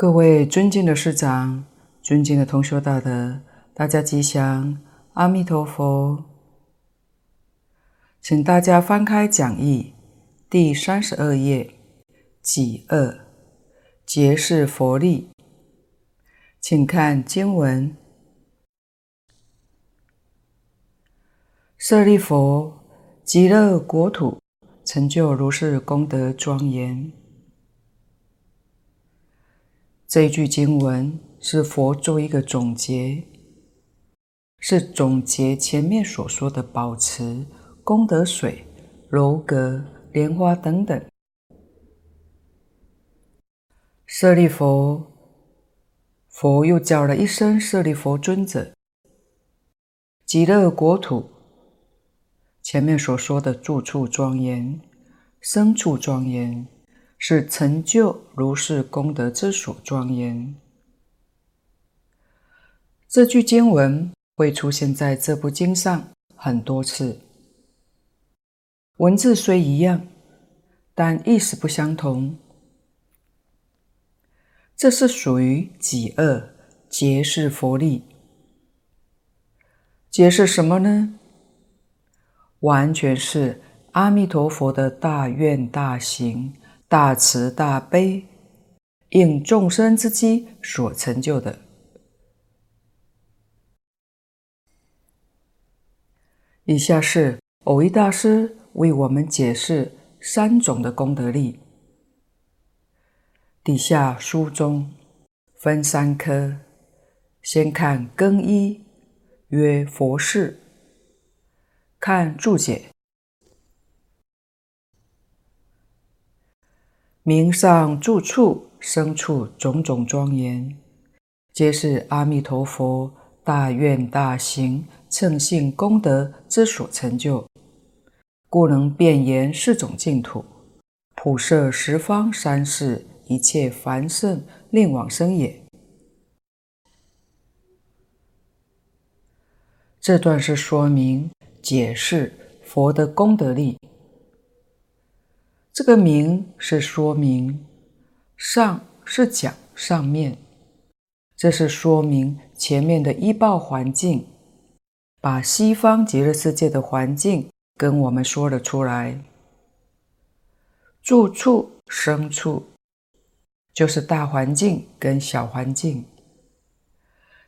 各位尊敬的师长、尊敬的同修大德，大家吉祥，阿弥陀佛。请大家翻开讲义第三十二页，己二，结是佛力。请看经文：舍利弗，极乐国土成就如是功德庄严。这一句经文是佛做一个总结，是总结前面所说的保持、功德水、楼阁、莲花等等。舍利弗，佛又叫了一声舍利弗尊者。极乐国土，前面所说的住处庄严，生处庄严。是成就如是功德之所庄严。这句经文会出现在这部经上很多次，文字虽一样，但意思不相同。这是属于己恶，皆是佛力。皆是什么呢？完全是阿弥陀佛的大愿大行。大慈大悲，应众生之机所成就的。以下是蕅益大师为我们解释三种的功德力。底下书中分三科，先看更一，曰佛事，看注解。名上住处、生处种种庄严，皆是阿弥陀佛大愿大行、乘性功德之所成就，故能遍延四种净土，普摄十方三世一切凡圣令往生也。这段是说明解释佛的功德力。这个名是说明，上是讲上面，这是说明前面的依报环境，把西方极乐世界的环境跟我们说了出来。住处、生处，就是大环境跟小环境。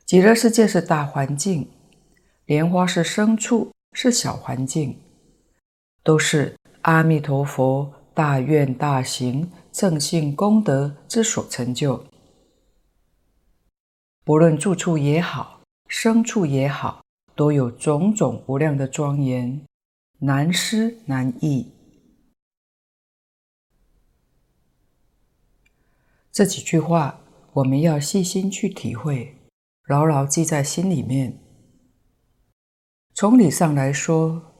极乐世界是大环境，莲花是生处，是小环境，都是阿弥陀佛。大愿大行、正信功德之所成就，不论住处也好，生处也好，都有种种无量的庄严，难思难议。这几句话我们要细心去体会，牢牢记在心里面。从理上来说，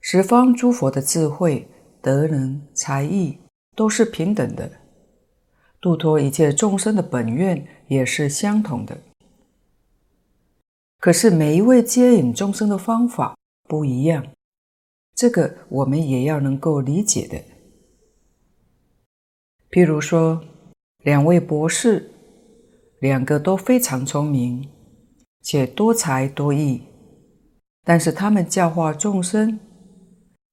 十方诸佛的智慧。德能才艺都是平等的，度脱一切众生的本愿也是相同的。可是每一位接引众生的方法不一样，这个我们也要能够理解的。譬如说，两位博士，两个都非常聪明，且多才多艺，但是他们教化众生。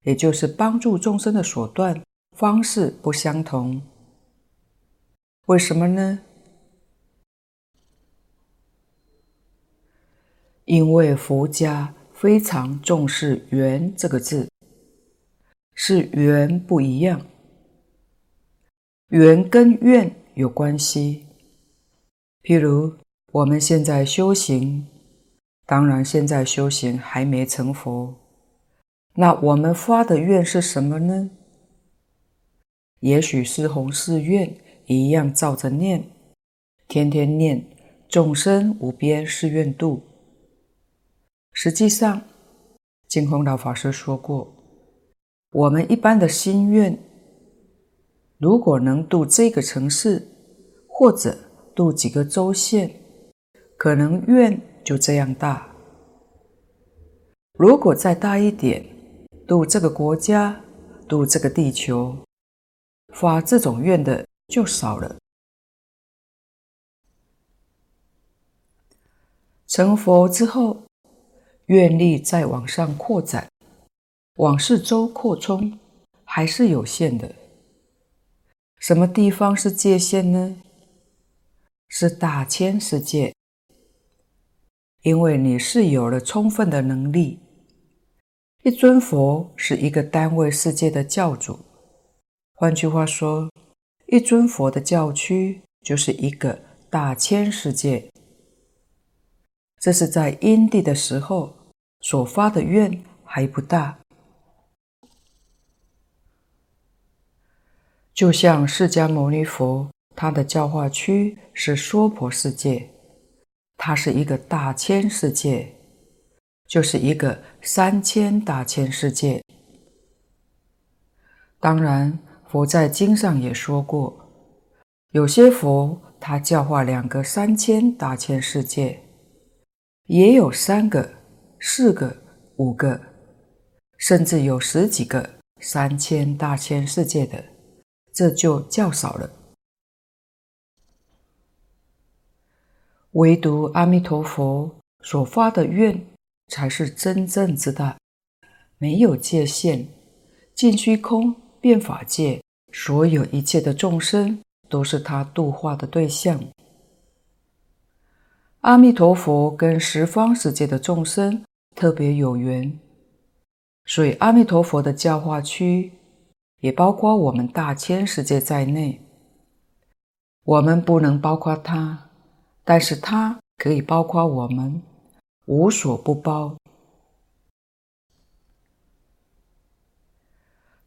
也就是帮助众生的手段方式不相同，为什么呢？因为佛家非常重视“缘”这个字，是缘不一样，缘跟愿有关系。譬如我们现在修行，当然现在修行还没成佛。那我们发的愿是什么呢？也许是弘誓愿一样，照着念，天天念，众生无边誓愿度。实际上，净空老法师说过，我们一般的心愿，如果能度这个城市，或者度几个州县，可能愿就这样大。如果再大一点，度这个国家度这个地球。发这种愿的就少了。成佛之后愿力再往上扩展往四周扩充还是有限的。什么地方是界限呢？是大千世界。因为你是有了充分的能力一尊佛是一个单位世界的教主。换句话说，一尊佛的教区就是一个大千世界。这是在因地的时候所发的愿还不大，就像释迦牟尼佛，他的教化区是娑婆世界。它是一个大千世界，就是一个三千大千世界。当然，佛在经上也说过，有些佛他教化两个三千大千世界，也有三个、四个、五个，甚至有十几个三千大千世界的，这就较少了。唯独阿弥陀佛所发的愿才是真正之大，没有界限，尽虚空遍法界，所有一切的众生都是他度化的对象。阿弥陀佛跟十方世界的众生特别有缘，所以阿弥陀佛的教化区也包括我们大千世界在内，我们不能包括他。但是他可以包括我们，无所不包。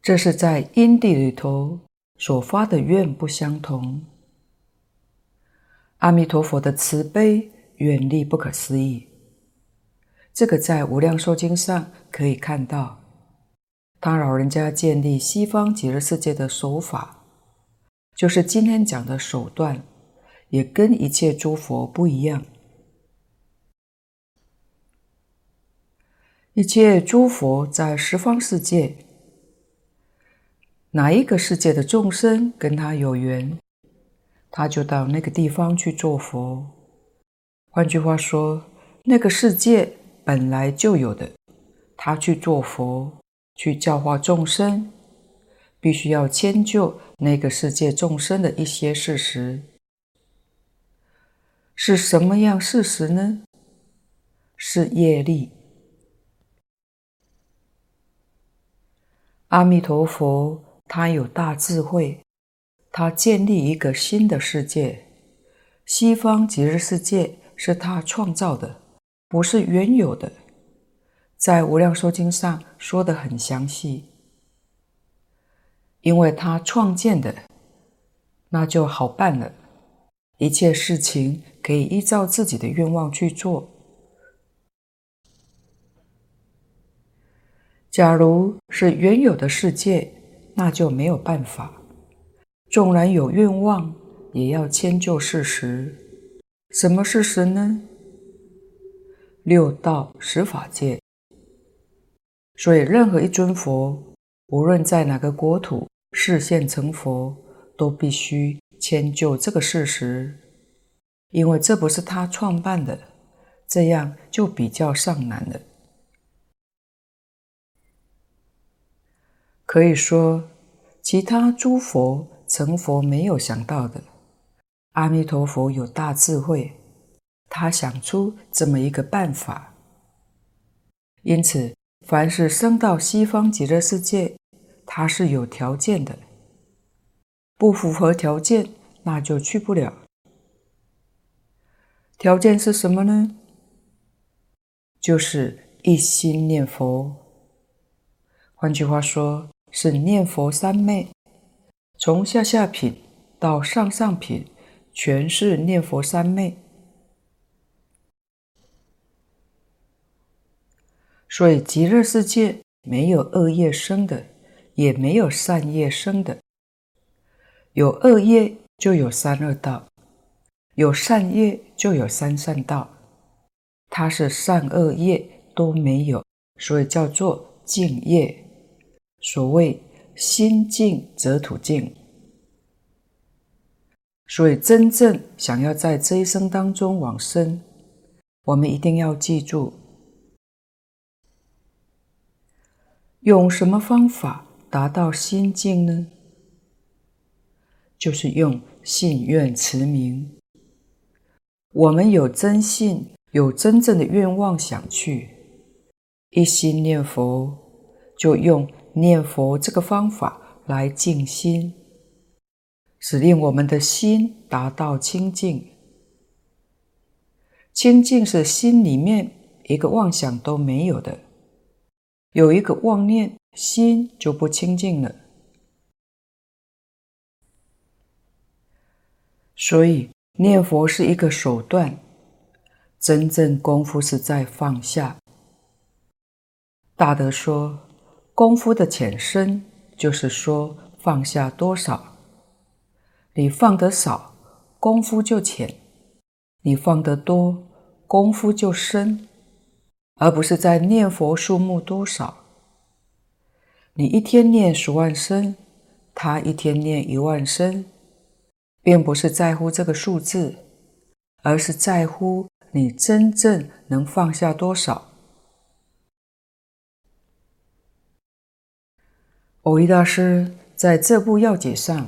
这是在因地里头所发的愿不相同。阿弥陀佛的慈悲远力不可思议，这个在《无量寿经》上可以看到。他老人家建立西方极乐世界的手法，就是今天讲的手段。也跟一切诸佛不一样。一切诸佛在十方世界，哪一个世界的众生跟他有缘，他就到那个地方去做佛。换句话说，那个世界本来就有的，他去做佛，去教化众生，必须要迁就那个世界众生的一些事实。是什么样事实呢？是业力。阿弥陀佛，他有大智慧，他建立一个新的世界。西方极乐世界是他创造的，不是原有的。在《无量寿经》上说得很详细，因为他创建的，那就好办了。一切事情可以依照自己的愿望去做。假如是原有的世界，那就没有办法。纵然有愿望，也要迁就事实。什么事实呢？六道十法界。所以，任何一尊佛，无论在哪个国土示现成佛，都必须。迁就这个事实，因为这不是他创办的，这样就比较上难了。可以说，其他诸佛成佛没有想到的，阿弥陀佛有大智慧，他想出这么一个办法。因此，凡是生到西方极乐世界，他是有条件的。不符合条件，那就去不了。条件是什么呢？就是一心念佛。换句话说，是念佛三昧，从下下品到上上品，全是念佛三昧。所以极乐世界没有恶业生的，也没有善业生的。有恶业就有三恶道，有善业就有三善道。它是善恶业都没有，所以叫做净业。所谓心静则土静。所以真正想要在这一生当中往生，我们一定要记住，用什么方法达到心净呢？就是用信愿持名。我们有真信，有真正的愿望想去，一心念佛，就用念佛这个方法来静心，使令我们的心达到清净。清净是心里面一个妄想都没有的，有一个妄念，心就不清净了。所以念佛是一个手段，真正功夫是在放下。大德说，功夫的浅深，就是说放下多少。你放得少，功夫就浅；你放得多，功夫就深。而不是在念佛数目多少。你一天念十万声，他一天念一万声。并不是在乎这个数字，而是在乎你真正能放下多少。蕅益大师在这部要解上，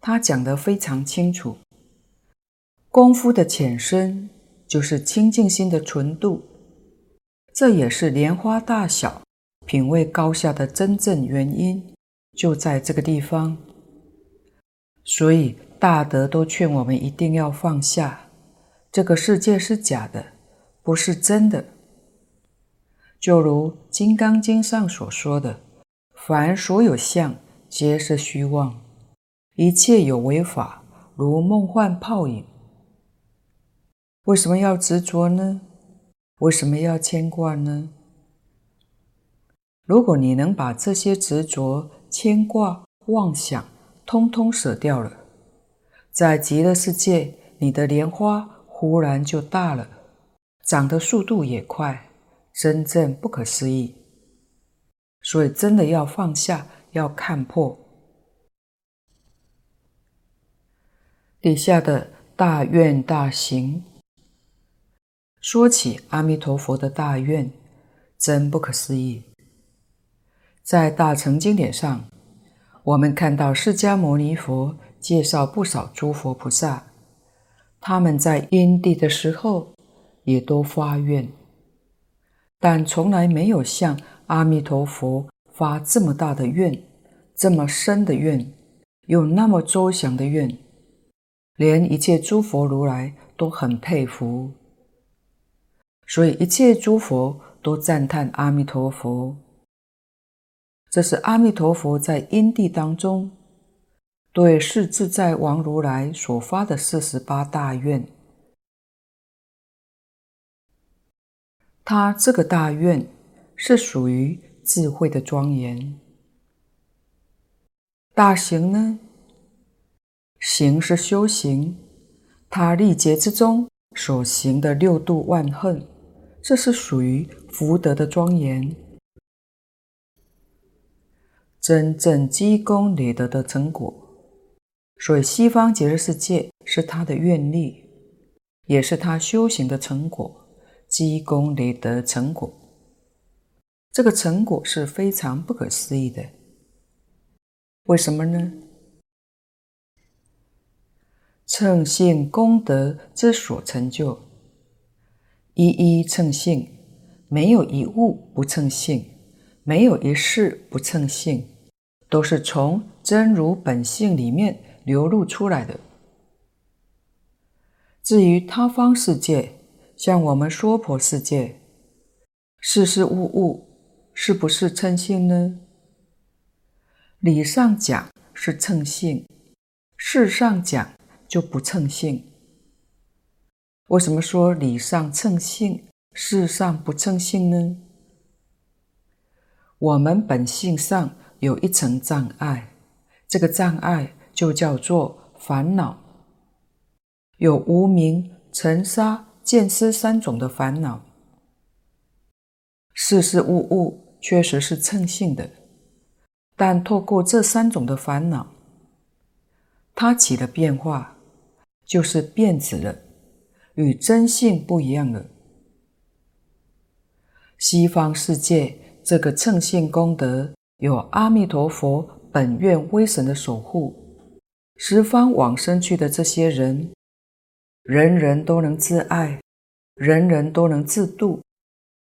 他讲得非常清楚：功夫的浅深，就是清净心的纯度，这也是莲花大小、品位高下的真正原因，就在这个地方。所以。大德都劝我们一定要放下，这个世界是假的，不是真的。就如《金刚经》上所说的：“凡所有相，皆是虚妄；一切有为法，如梦幻泡影。”为什么要执着呢？为什么要牵挂呢？如果你能把这些执着、牵挂、妄想通通舍掉了，在极乐世界，你的莲花忽然就大了，长的速度也快，真正不可思议。所以，真的要放下，要看破。底下的大愿大行，说起阿弥陀佛的大愿，真不可思议。在大乘经典上，我们看到释迦牟尼佛。介绍不少诸佛菩萨，他们在因地的时候也都发愿，但从来没有像阿弥陀佛发这么大的愿，这么深的愿，有那么周详的愿，连一切诸佛如来都很佩服。所以一切诸佛都赞叹阿弥陀佛，这是阿弥陀佛在因地当中。对世自在王如来所发的四十八大愿，他这个大愿是属于智慧的庄严。大行呢？行是修行，他历劫之中所行的六度万恨，这是属于福德的庄严，真正积功累德的成果。所以，西方极乐世界是他的愿力，也是他修行的成果，积功累德成果。这个成果是非常不可思议的。为什么呢？称性功德之所成就，一一称性，没有一物不称性，没有一事不称性，都是从真如本性里面。流露出来的。至于他方世界，像我们娑婆世界，事事物物是不是称性呢？理上讲是称性，事上讲就不称性。为什么说理上称性，事上不称性呢？我们本性上有一层障碍，这个障碍。就叫做烦恼，有无明、尘沙、见思三种的烦恼。事事物物确实是称性的，但透过这三种的烦恼，它起了变化，就是变质了，与真性不一样了。西方世界这个称性功德，有阿弥陀佛本愿威神的守护，十方往生去的这些人，人人都能自爱，人人都能自度。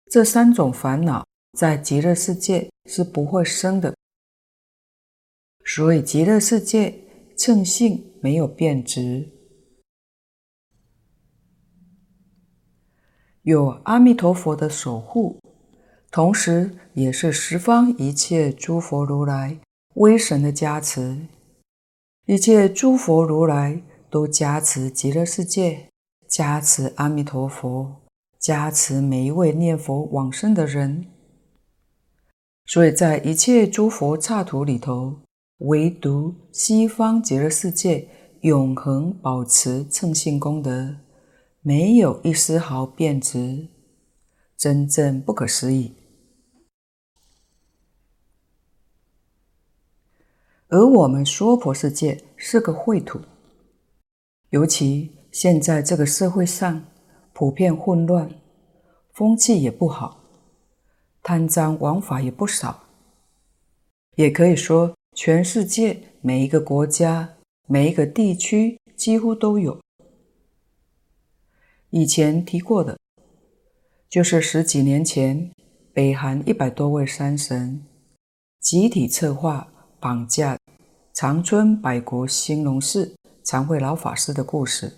这三种烦恼在极乐世界是不会生的。所以极乐世界称性没有变质。有阿弥陀佛的守护，同时也是十方一切诸佛如来威神的加持。一切诸佛如来都加持极乐世界，加持阿弥陀佛，加持每一位念佛往生的人。所以在一切诸佛刹土里头，唯独西方极乐世界永恒保持称性功德。没有一丝毫变质，真正不可思议。而我们娑婆世界是个秽土，尤其现在这个社会上普遍混乱，风气也不好，贪赃枉法也不少。也可以说，全世界每一个国家、每一个地区几乎都有。以前提过的，就是十几年前，北韩一百多位山神集体策划绑架长春百国兴隆寺常慧老法师的故事。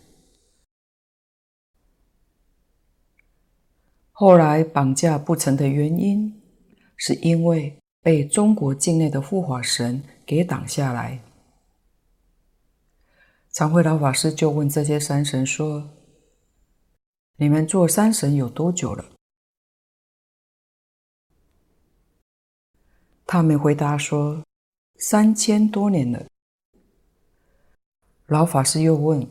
后来绑架不成的原因，是因为被中国境内的护法神给挡下来。常慧老法师就问这些山神说，你们做山神有多久了？他们回答说：三千多年了。老法师又问：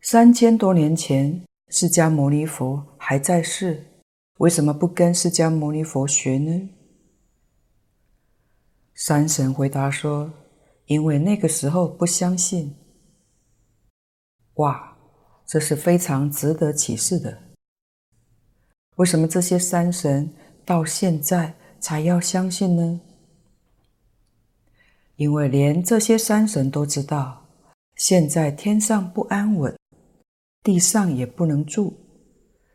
三千多年前，释迦牟尼佛还在世，为什么不跟释迦牟尼佛学呢？山神回答说：因为那个时候不相信。哇！这是非常值得启示的。为什么这些山神到现在才要相信呢？因为连这些山神都知道，现在天上不安稳，地上也不能住，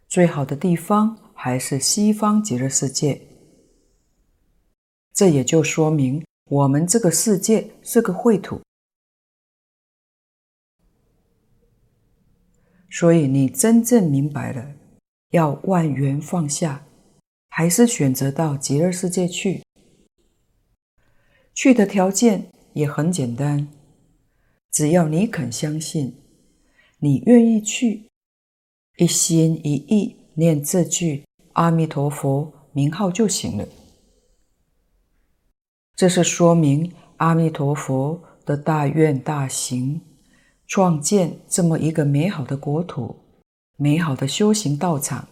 最好的地方还是西方极乐世界。这也就说明我们这个世界是个秽土。所以你真正明白了，要万缘放下，还是选择到极乐世界去。去的条件也很简单，只要你肯相信，你愿意去，一心一意念这句阿弥陀佛名号就行了。这是说明阿弥陀佛的大愿大行。创建这么一个美好的国土，美好的修行道场，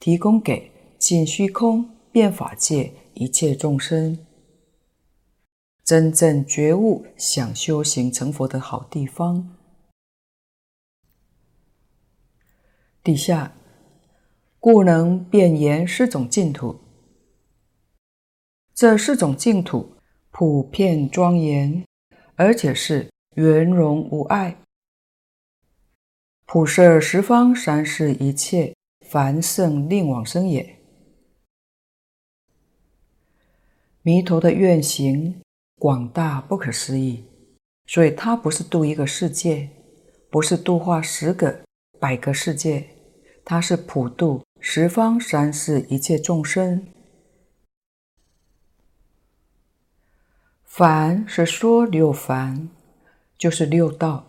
提供给尽虚空遍法界一切众生真正觉悟、想修行成佛的好地方。底下，故能辨言四种净土。这四种净土普遍庄严，而且是。圆融无碍，普摄十方三世一切凡圣令往生也。弥陀的愿行广大不可思议，所以他不是度一个世界，不是度化十个、百个世界，他是普度十方三世一切众生。凡是说六凡。就是六道，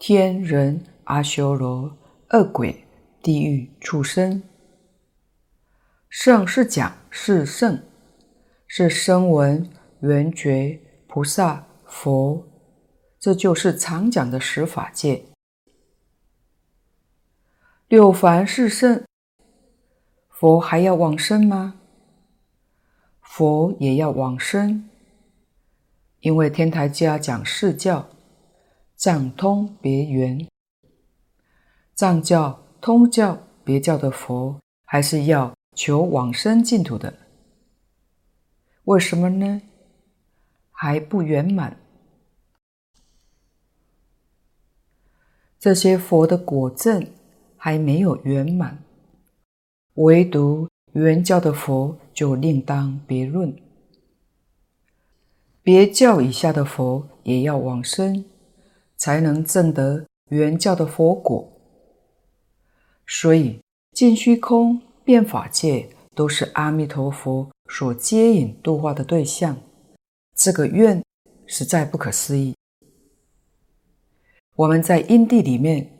天人、阿修罗、恶鬼、地狱、畜生。圣是讲是圣，是声闻、缘觉、菩萨、佛，这就是常讲的十法界。六凡是圣，佛还要往生吗？佛也要往生。因为天台家讲四教，藏通别圆，藏教、通教、别教的佛，还是要求往生净土的。为什么呢？还不圆满。这些佛的果证还没有圆满，唯独原教的佛就另当别论。别教以下的佛也要往生，才能证得原教的佛果。所以，尽虚空、变法界都是阿弥陀佛所接引度化的对象。这个愿实在不可思议。我们在因地里面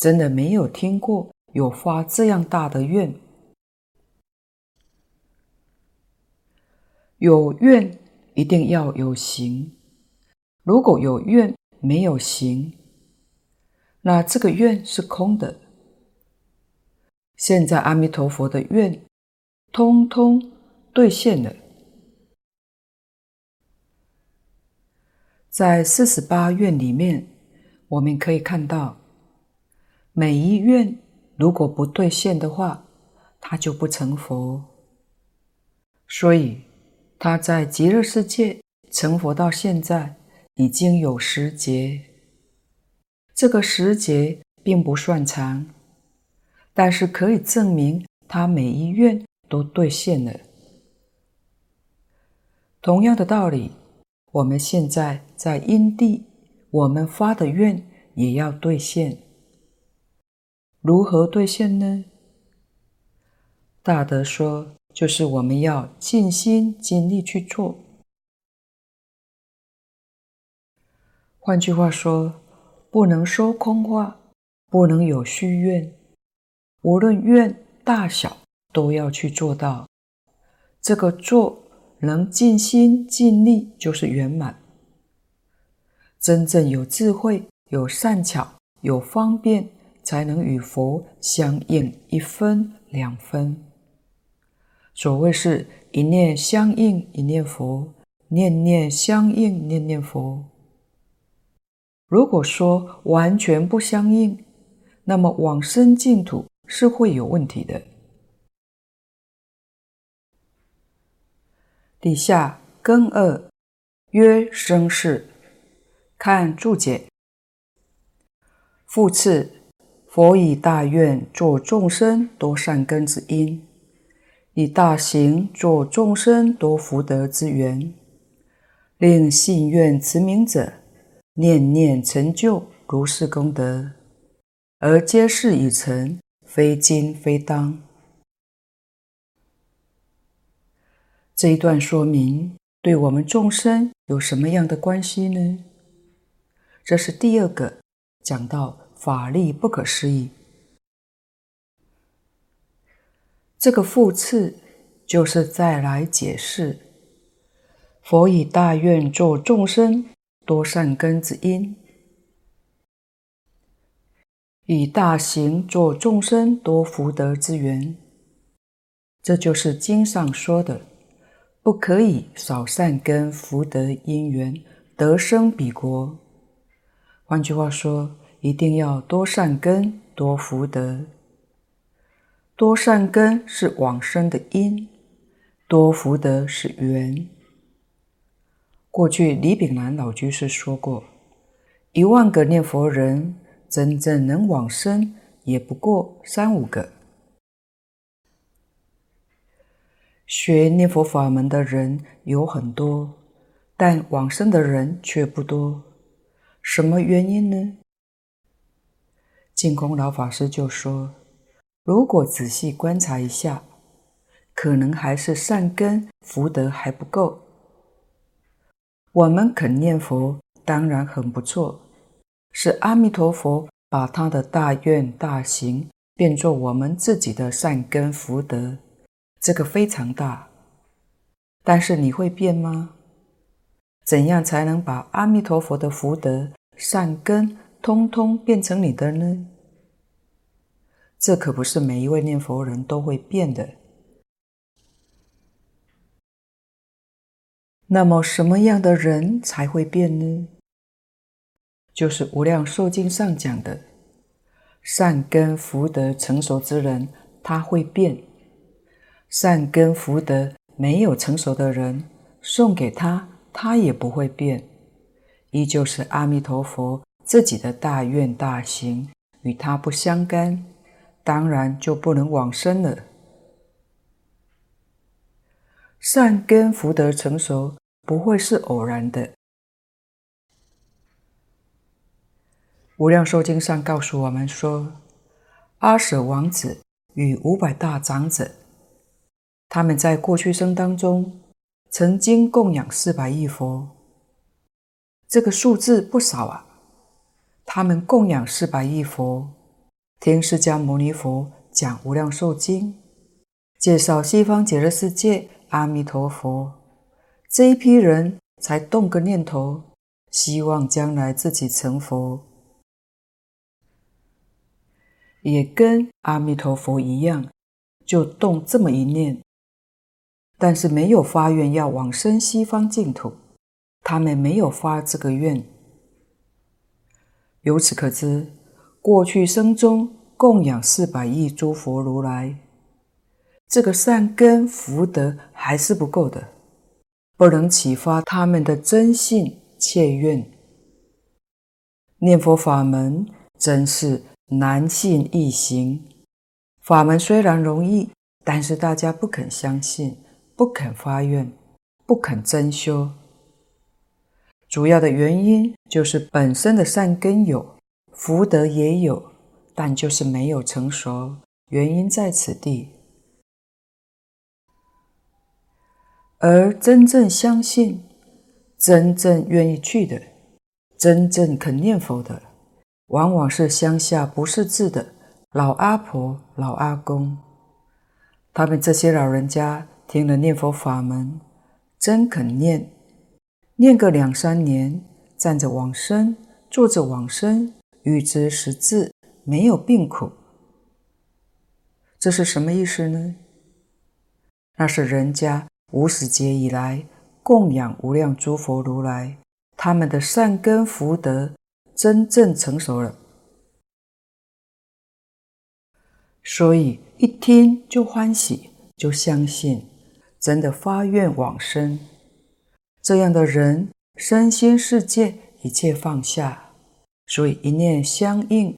真的没有听过有发这样大的愿，有愿一定要有行。如果有愿没有行，那这个愿是空的。现在阿弥陀佛的愿通通兑现了，在四十八愿里面。我们可以看到，每一愿如果不兑现的话，他就不成佛。所以他在极乐世界成佛到现在已经有十劫，这个十劫并不算长，但是可以证明他每一愿都兑现了。同样的道理，我们现在在因地。我们发的愿也要兑现，如何兑现呢？大德说，就是我们要尽心尽力去做。换句话说，不能说空话，不能有虚愿，无论愿大小，都要去做到。这个做能尽心尽力，就是圆满。真正有智慧、有善巧、有方便，才能与佛相应一分两分。所谓是一念相应一念佛，念念相应念念佛。如果说完全不相应，那么往生净土是会有问题的。底下根二曰生世。看注解，复次，佛以大愿作众生多善根之因，以大行作众生多福德之缘，令信愿持名者念念成就如是功德，而皆是已成，非今非当。这一段说明对我们众生有什么样的关系呢？这是第二个讲到法力不可思议，这个复次就是再来解释佛以大愿作众生多善根之因，以大行作众生多福德之缘，这就是经上说的，不可以少善根福德因缘得生彼国。换句话说，一定要多善根、多福德。多善根是往生的因，多福德是缘。过去李炳南老居士说过，一万个念佛人，真正能往生也不过三五个。学念佛法门的人有很多，但往生的人却不多。什么原因呢？净空老法师就说：“如果仔细观察一下，可能还是善根福德还不够。我们肯念佛，当然很不错，是阿弥陀佛把他的大愿大行变作我们自己的善根福德，这个非常大。但是你会变吗？”怎样才能把阿弥陀佛的福德善根通通变成你的呢？这可不是每一位念佛人都会变的。那么什么样的人才会变呢？就是《无量寿经》上讲的善根福德成熟之人，他会变。善根福德没有成熟的人，送给他，他也不会变，依旧是阿弥陀佛自己的大愿大行，与他不相干，当然就不能往生了。善根福德成熟，不会是偶然的。无量寿经上告诉我们说，阿舍王子与五百大长者，他们在过去生当中曾经供养四百亿佛，这个数字不少啊。他们供养四百亿佛，听释迦牟尼佛讲无量寿经，介绍西方极乐世界阿弥陀佛，这一批人才动个念头，希望将来自己成佛。也跟阿弥陀佛一样，就动这么一念，但是没有发愿要往生西方净土，他们没有发这个愿。由此可知，过去生中供养四百亿诸佛如来，这个善根福德还是不够的，不能启发他们的真信切愿。念佛法门真是。难信易行，法门虽然容易，但是大家不肯相信，不肯发愿，不肯真修。主要的原因就是本身的善根有，福德也有，但就是没有成熟。原因在此地。而真正相信、真正愿意去的、真正肯念佛的。往往是乡下不识字的老阿婆、老阿公，他们这些老人家听了念佛法门，真肯念，念个两三年，站着往生，坐着往生，预知识字，没有病苦。这是什么意思呢？那是人家无始劫以来供养无量诸佛如来，他们的善根福德。真正成熟了，所以一听就欢喜，就相信，真的发愿往生。这样的人，身心世界一切放下，所以一念相应。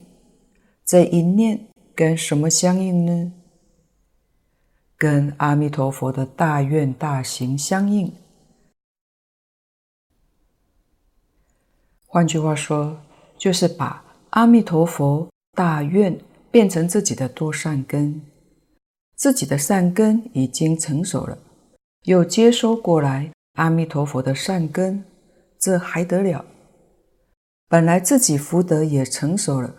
这一念跟什么相应呢？跟阿弥陀佛的大愿大行相应。换句话说。就是把阿弥陀佛大愿变成自己的多善根，自己的善根已经成熟了，又接收过来阿弥陀佛的善根，这还得了？本来自己福德也成熟了，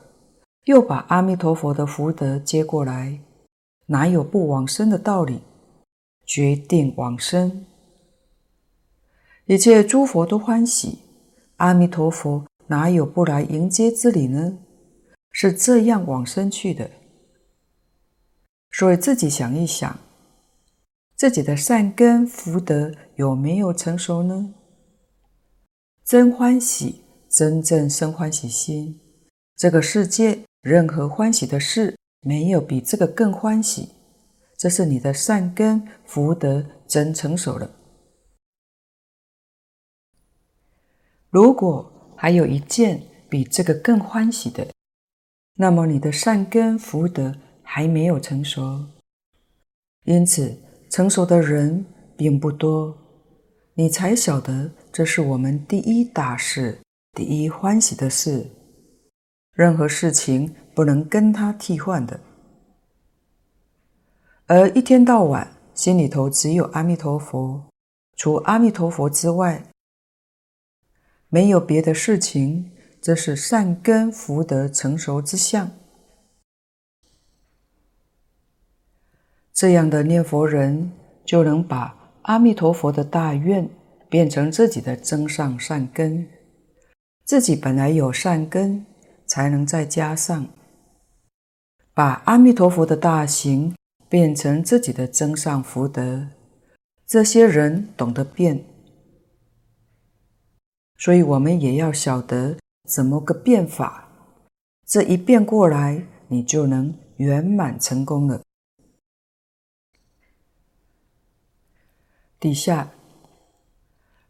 又把阿弥陀佛的福德接过来，哪有不往生的道理？决定往生，一切诸佛都欢喜，阿弥陀佛。哪有不来迎接之理呢？是这样往生去的。所以自己想一想，自己的善根福德有没有成熟呢？真欢喜，真正生欢喜心。这个世界任何欢喜的事，没有比这个更欢喜。这是你的善根福德真成熟了。如果还有一件比这个更欢喜的，那么你的善根福德还没有成熟，因此成熟的人并不多。你才晓得这是我们第一大事，第一欢喜的事，任何事情不能跟他替换的。而一天到晚心里头只有阿弥陀佛，除阿弥陀佛之外。没有别的事情，这是善根福德成熟之相。这样的念佛人，就能把阿弥陀佛的大愿变成自己的增上善根。自己本来有善根，才能再加上，把阿弥陀佛的大行变成自己的增上福德。这些人懂得变。所以，我们也要晓得怎么个变法，这一变过来，你就能圆满成功了。底下，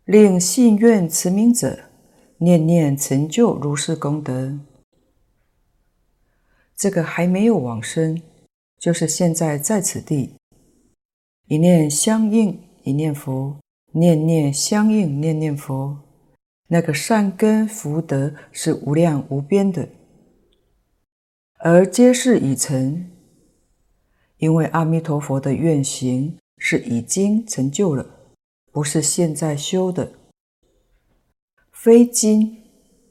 令信愿持名者，念念成就如是功德。这个还没有往生，就是现在在此地，一念相应，一念佛，念念相应，念念佛，那个善根福德是无量无边的，而皆是已成，因为阿弥陀佛的愿行。是已经成就了，不是现在修的。非今，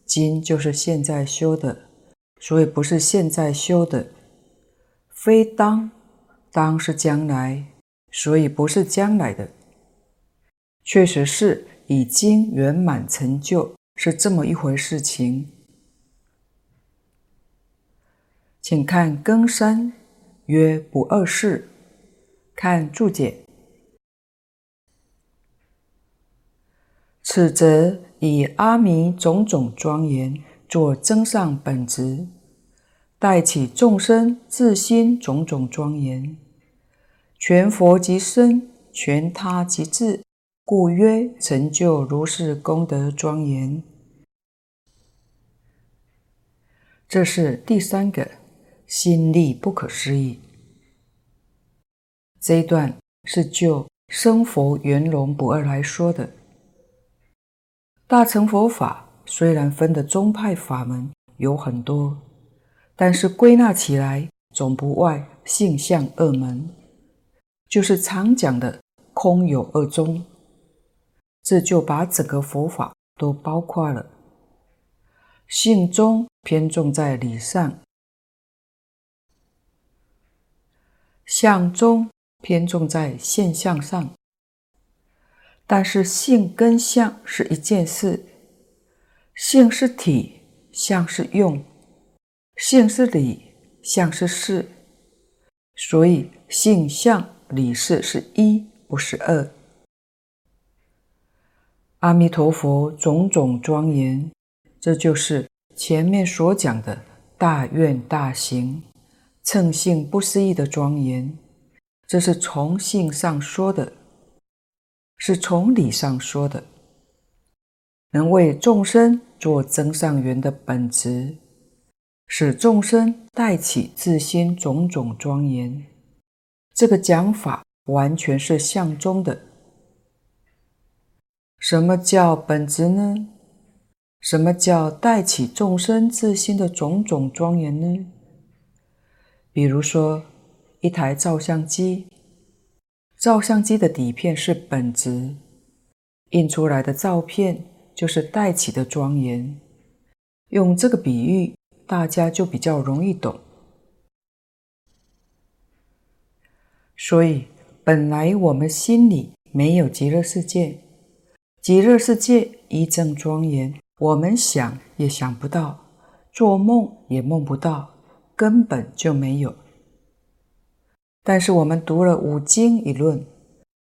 今就是现在修的，所以不是现在修的。非当，当是将来，所以不是将来的。确实是已经圆满成就，是这么一回事情。请看庚三，曰不二世。看注解。此则以阿弥种种庄严作增上本质，带起众生自心种种庄严，全佛即身，全他即自，故曰成就如是功德庄严。这是第三个心力不可思议。这一段是就生佛圆融不二来说的。大乘佛法虽然分的宗派法门有很多，但是归纳起来总不外性相二门，就是常讲的空有二宗。这就把整个佛法都包括了。性宗偏重在理上，相宗偏重在现象上。但是性跟相是一件事，性是体，相是用，性是理，相是事，所以性相理事是一，不是二。阿弥陀佛种种庄严，这就是前面所讲的大愿大行，称性不思议的庄严，这是从性上说的。是从理上说的，能为众生做增上缘的本质，使众生带起自心种种庄严。这个讲法完全是相宗的。什么叫本质呢？什么叫带起众生自心的种种庄严呢？比如说，一台照相机。照相机的底片是本质，印出来的照片就是带起的庄严。用这个比喻，大家就比较容易懂。所以，本来我们心里没有极乐世界，极乐世界一正庄严，我们想也想不到，做梦也梦不到，根本就没有。但是我们读了五经一论，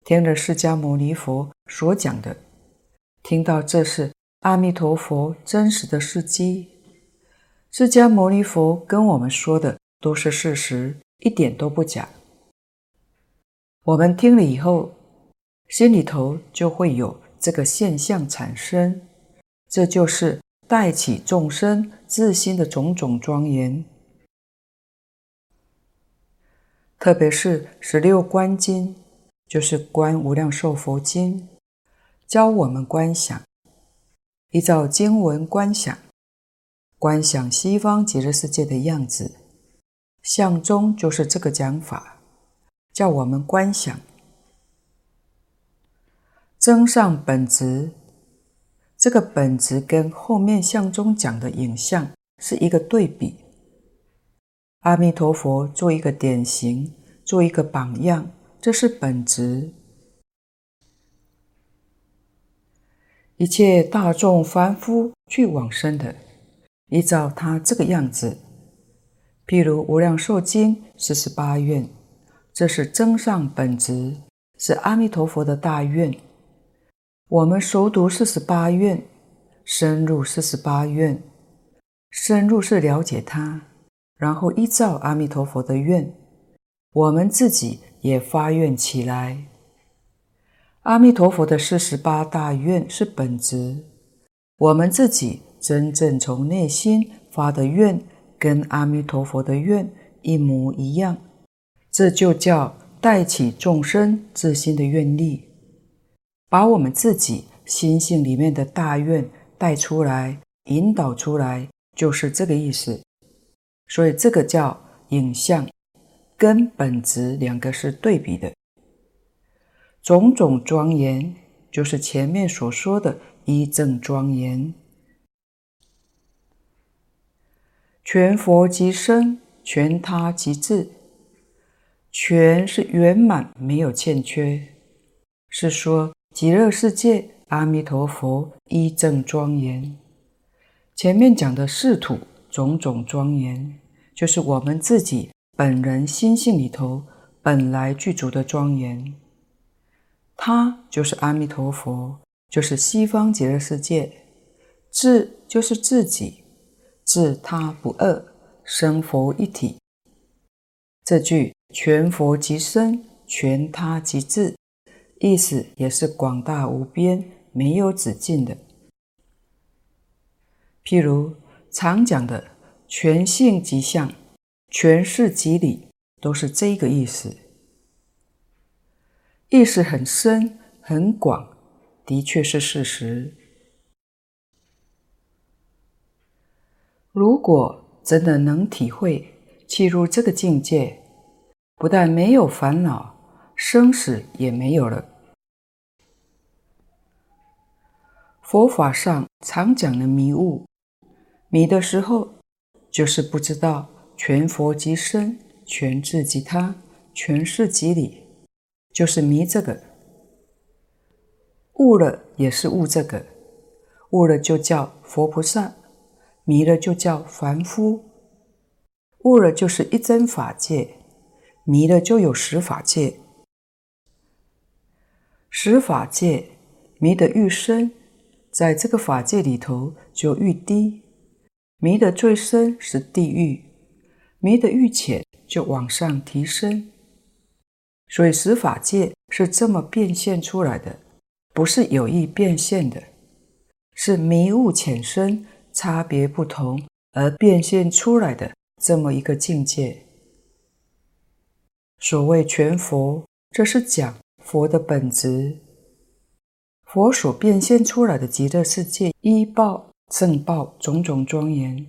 听了释迦牟尼佛所讲的，听到这是阿弥陀佛真实的事迹，释迦牟尼佛跟我们说的都是事实，一点都不假。我们听了以后，心里头就会有这个现象产生，这就是带起众生自心的种种庄严。特别是十六观经，就是《观无量寿佛经》，教我们观想，依照经文观想，观想西方极乐世界的样子。相中就是这个讲法，叫我们观想。增上本质，这个本质跟后面相中讲的影像是一个对比。阿弥陀佛做一个典型，做一个榜样，这是本职。一切大众凡夫去往生的，依照他这个样子。譬如《无量寿经》四十八愿，这是增上本质，是阿弥陀佛的大愿。我们熟读四十八愿，深入四十八愿，深入是了解他。然后依照阿弥陀佛的愿，我们自己也发愿起来。阿弥陀佛的四十八大愿是本质，我们自己真正从内心发的愿，跟阿弥陀佛的愿一模一样，这就叫带起众生自心的愿力，把我们自己心性里面的大愿带出来，引导出来，就是这个意思。所以这个叫影像，跟本质两个是对比的。种种庄严，就是前面所说的一正庄严。全佛即身，全他即智。全是圆满，没有欠缺，是说极乐世界阿弥陀佛一正庄严。前面讲的四土种种庄严，就是我们自己本人心性里头本来具足的庄严。他就是阿弥陀佛，就是西方极乐世界。自就是自己，自他不二，生佛一体。这句全佛即身，全他即智，意思也是广大无边，没有止境的。譬如常讲的全性即相，全事即理，都是这个意思。意思很深很广，的确是事实。如果真的能体会、契入这个境界，不但没有烦恼，生死也没有了。佛法上常讲的迷雾，迷的时候就是不知道全佛即身，全智即他，全事即理。就是迷这个，悟了也是悟这个，悟了就叫佛菩萨，迷了就叫凡夫。悟了就是一真法界，迷了就有十法界。十法界迷得愈深，在这个法界里头就愈低；迷得最深是地狱，迷得愈浅就往上提升。所以十法界是这么变现出来的，不是有意变现的，是迷悟浅深差别不同而变现出来的这么一个境界。所谓全佛，这是讲佛的本质，佛所变现出来的极乐世界依报正报种种庄严，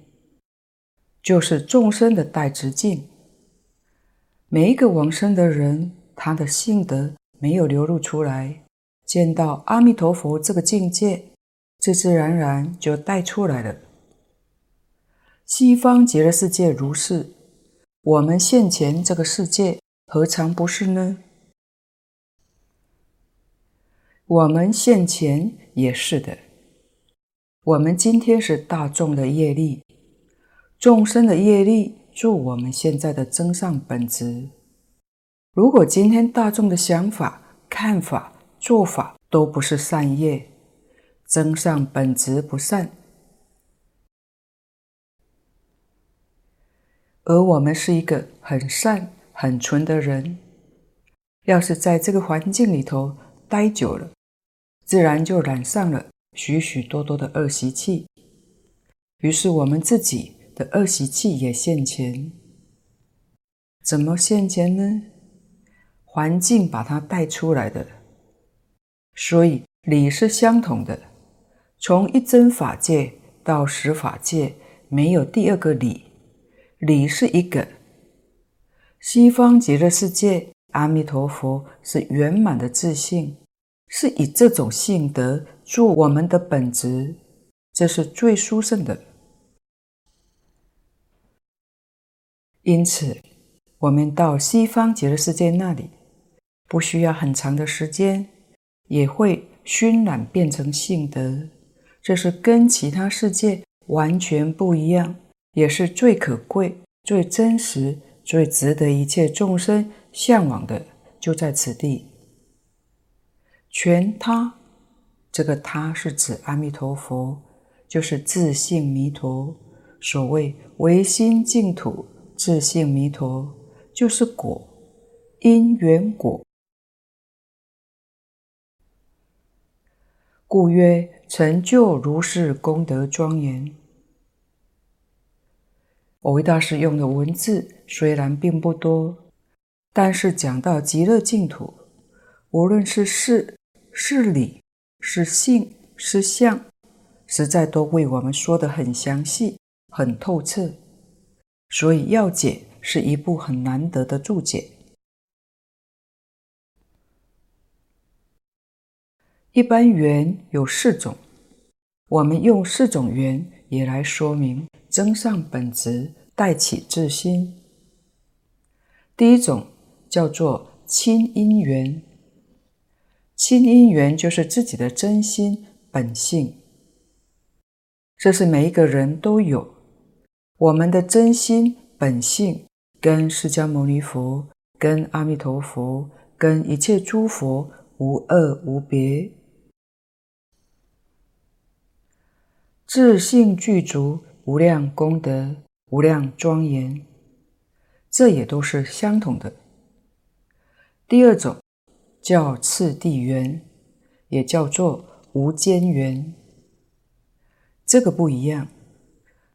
就是众生的带直境，每一个往生的人。他的性德没有流露出来，见到阿弥陀佛这个境界，自自然然就带出来了。西方极乐世界如是，我们现前这个世界何尝不是呢？我们现前也是的。我们今天是大众的业力，众生的业力助我们现在的增上本质。如果今天大众的想法、看法、做法都不是善业，增上本质不善，而我们是一个很善、很纯的人，要是在这个环境里头待久了，自然就染上了许许多多的恶习气，于是我们自己的恶习气也现前。怎么现前呢？环境把它带出来的，所以理是相同的。从一真法界到十法界，没有第二个理，理是一个。西方极乐世界，阿弥陀佛是圆满的自信，是以这种性德做我们的本质，这是最殊胜的。因此，我们到西方极乐世界那里。不需要很长的时间，也会熏染变成性德，这是跟其他世界完全不一样，也是最可贵、最真实、最值得一切众生向往的，就在此地。全他，这个他是指阿弥陀佛，就是自性弥陀。所谓唯心净土，自性弥陀，就是果，因缘果。故曰成就如是功德庄严。我为大师用的文字虽然并不多，但是讲到极乐净土，无论是事、事理、是性、是相，实在都为我们说得很详细、很透彻。所以要解是一部很难得的注解。一般缘有四种，我们用四种缘也来说明增上本质，带起自心。第一种叫做亲因缘，亲因缘就是自己的真心本性，这是每一个人都有。我们的真心本性跟释迦牟尼佛、跟阿弥陀佛、跟一切诸佛无二无别。自性具足无量功德、无量庄严，这也都是相同的。第二种叫次第缘，也叫做无间缘，这个不一样。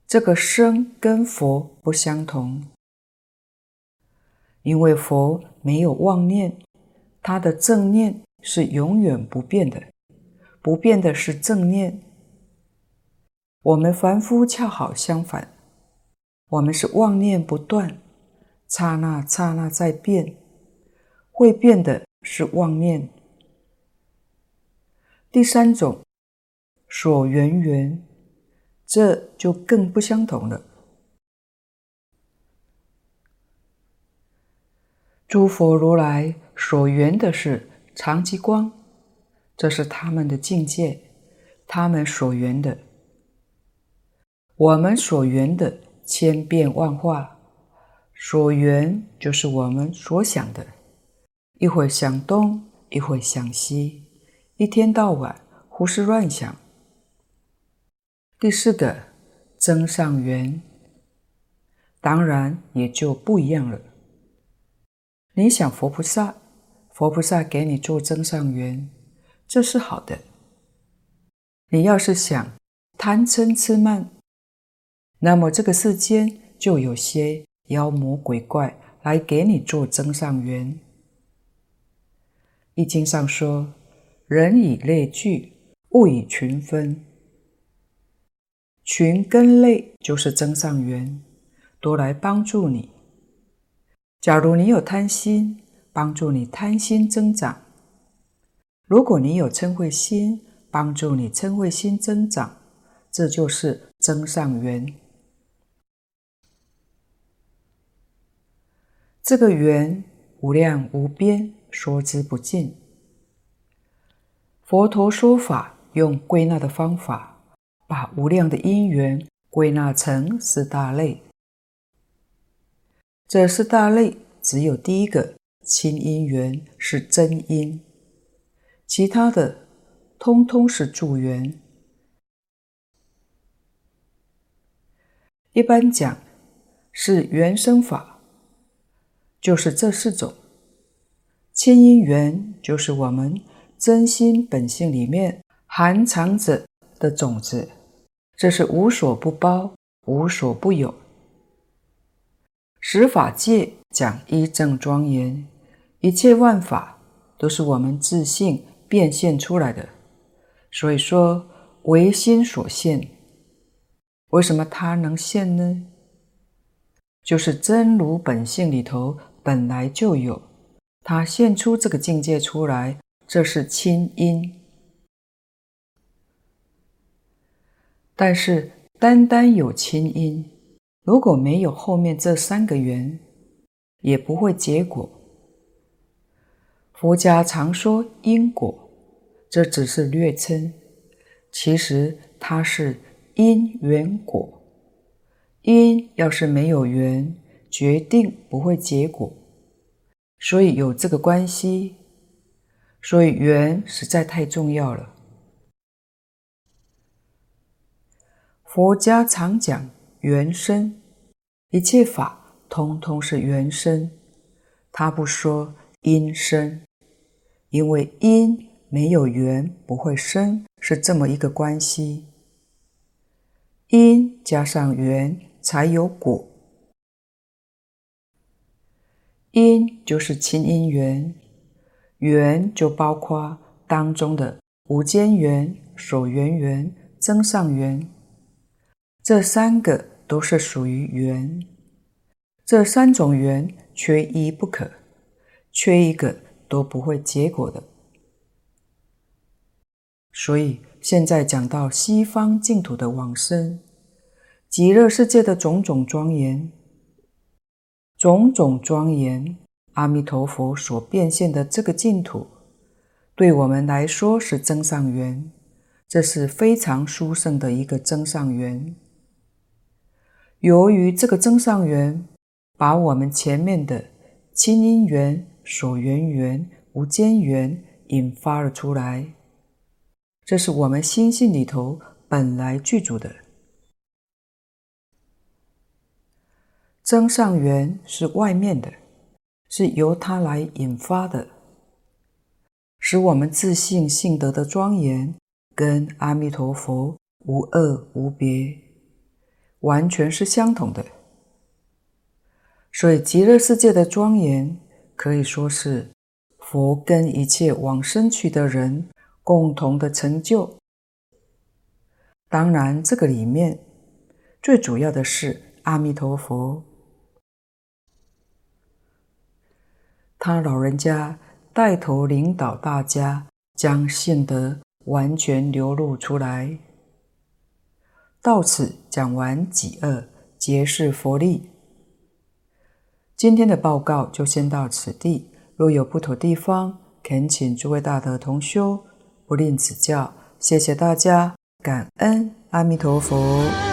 这个生跟佛不相同，因为佛没有妄念，他的正念是永远不变的，不变的是正念。我们凡夫恰好相反，我们是妄念不断，刹那刹那在变，会变的是妄念。第三种，所缘缘，这就更不相同了。诸佛如来所缘的是常寂光，这是他们的境界，他们所缘的。我们所缘的千变万化，所缘就是我们所想的，一会想东，一会想西，一天到晚胡思乱想。第四个增上缘，当然也就不一样了。你想佛菩萨，佛菩萨给你做增上缘，这是好的。你要是想贪嗔痴慢，那么这个世间就有些妖魔鬼怪来给你做增上缘。易经上说：“人以类聚，物以群分。”群跟类就是增上缘，都来帮助你。假如你有贪心，帮助你贪心增长；如果你有嗔恚心，帮助你嗔恚心增长。这就是增上缘。这个缘无量无边，说之不尽。佛陀说法用归纳的方法，把无量的因缘归纳成四大类。这四大类只有第一个亲因缘是真因，其他的通通是助缘。一般讲是缘生法。就是这四种，亲因缘就是我们真心本性里面含藏着的种子，这是无所不包、无所不有。十法界讲一正庄严，一切万法都是我们自性变现出来的，所以说唯心所现。为什么它能现呢？就是真如本性里头。本来就有，他现出这个境界出来，这是亲因。但是单单有亲因，如果没有后面这三个缘，也不会结果。佛家常说因果，这只是略称，其实它是因缘果。因要是没有缘。决定不会结果，所以有这个关系，所以缘实在太重要了。佛家常讲缘生，一切法通通是缘生，他不说因生，因为因没有缘不会生，是这么一个关系：因加上缘才有果。因就是亲因缘，缘就包括当中的无间缘、所缘缘、增上缘，这三个都是属于缘。这三种缘缺一不可，缺一个都不会结果的。所以现在讲到西方净土的往生，极乐世界的种种庄严。种种庄严，阿弥陀佛所变现的这个净土，对我们来说是增上缘，这是非常殊胜的一个增上缘。由于这个增上缘，把我们前面的亲因缘、所缘缘、无间缘引发了出来，这是我们心性里头本来具足的。增上缘是外面的，是由它来引发的，使我们自信性德的庄严跟阿弥陀佛无二无别，完全是相同的。所以极乐世界的庄严可以说是佛跟一切往生去的人共同的成就。当然，这个里面最主要的是阿弥陀佛。他老人家带头领导大家，将信德完全流露出来。到此讲完己二，皆是佛力。今天的报告就先到此地，若有不妥地方，恳请诸位大德同修不吝指教。谢谢大家，感恩阿弥陀佛。